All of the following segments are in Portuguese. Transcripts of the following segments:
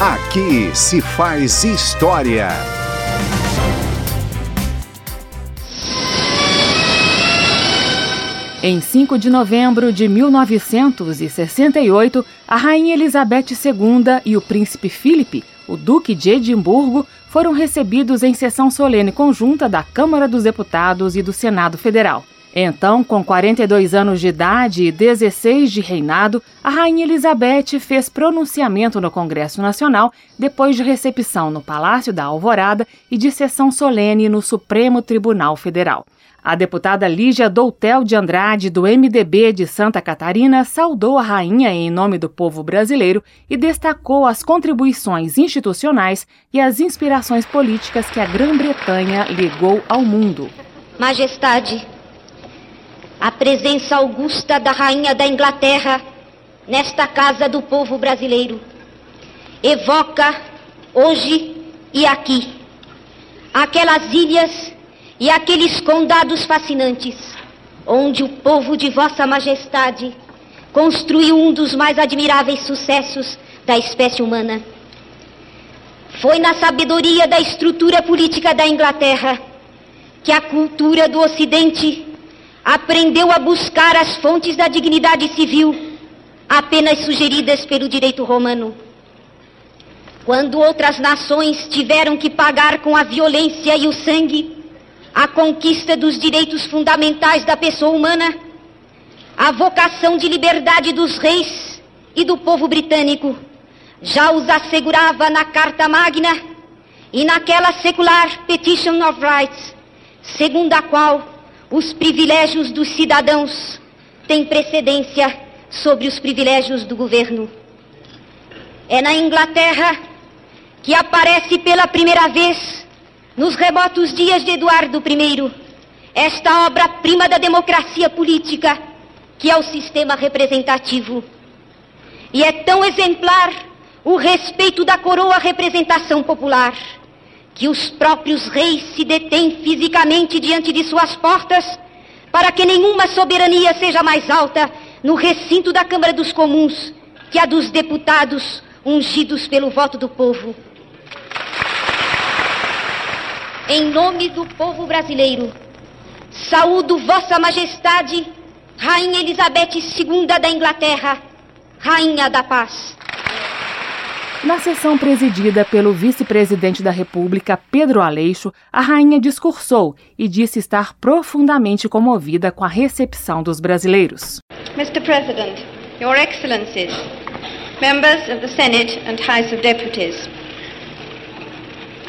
Aqui se faz história. Em 5 de novembro de 1968, a Rainha Elizabeth II e o Príncipe Philip, o Duque de Edimburgo, foram recebidos em sessão solene conjunta da Câmara dos Deputados e do Senado Federal. Então, com 42 anos de idade e 16 de reinado, a Rainha Elizabeth fez pronunciamento no Congresso Nacional depois de recepção no Palácio da Alvorada e de sessão solene no Supremo Tribunal Federal. A deputada Lígia Doutel de Andrade, do MDB de Santa Catarina, saudou a rainha em nome do povo brasileiro e destacou as contribuições institucionais e as inspirações políticas que a Grã-Bretanha legou ao mundo. Majestade, a presença augusta da Rainha da Inglaterra nesta casa do povo brasileiro evoca hoje e aqui aquelas ilhas e aqueles condados fascinantes onde o povo de Vossa Majestade construiu um dos mais admiráveis sucessos da espécie humana. Foi na sabedoria da estrutura política da Inglaterra que a cultura do Ocidente aprendeu a buscar as fontes da dignidade civil apenas sugeridas pelo direito romano. Quando outras nações tiveram que pagar com a violência e o sangue a conquista dos direitos fundamentais da pessoa humana, a vocação de liberdade dos reis e do povo britânico já os assegurava na Carta Magna e naquela secular Petition of Rights, segundo a qual os privilégios dos cidadãos têm precedência sobre os privilégios do governo. É na Inglaterra que aparece pela primeira vez, nos remotos dias de Eduardo I, esta obra-prima da democracia política, que é o sistema representativo. E é tão exemplar o respeito da coroa à representação popular que os próprios reis se detêm fisicamente diante de suas portas, para que nenhuma soberania seja mais alta no recinto da Câmara dos Comuns que a dos deputados ungidos pelo voto do povo. Em nome do povo brasileiro, saúdo Vossa Majestade, Rainha Elizabeth II da Inglaterra, Rainha da Paz. Na sessão presidida pelo vice-presidente da República, Pedro Aleixo, a rainha discursou e disse estar profundamente comovida com a recepção dos brasileiros. Mr. President, Your Excellencies, members of the Senate and House of Deputies,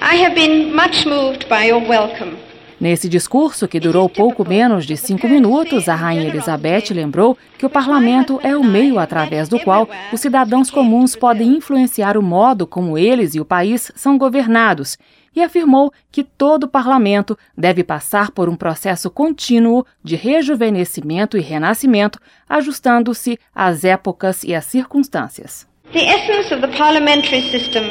I have been much moved by your welcome. Nesse discurso, que durou pouco menos de cinco minutos, a Rainha Elizabeth lembrou que o parlamento é o meio através do qual os cidadãos comuns podem influenciar o modo como eles e o país são governados e afirmou que todo parlamento deve passar por um processo contínuo de rejuvenescimento e renascimento, ajustando-se às épocas e às circunstâncias. The essence of the parliamentary system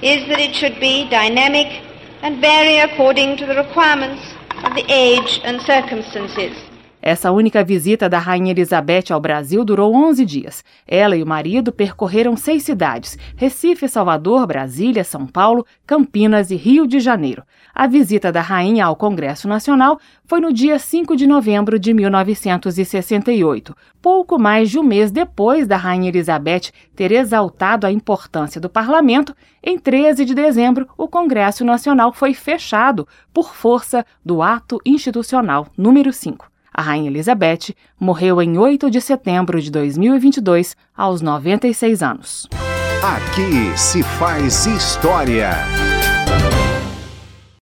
is that it should be dynamic and vary according to the requirements of the age and circumstances. Essa única visita da Rainha Elizabeth ao Brasil durou 11 dias. Ela e o marido percorreram seis cidades: Recife, Salvador, Brasília, São Paulo, Campinas e Rio de Janeiro. A visita da rainha ao Congresso Nacional foi no dia 5 de novembro de 1968, pouco mais de um mês depois da Rainha Elizabeth ter exaltado a importância do parlamento. Em 13 de dezembro, o Congresso Nacional foi fechado por força do Ato Institucional número 5. A Rainha Elizabeth morreu em 8 de setembro de 2022, aos 96 anos. Aqui se faz história.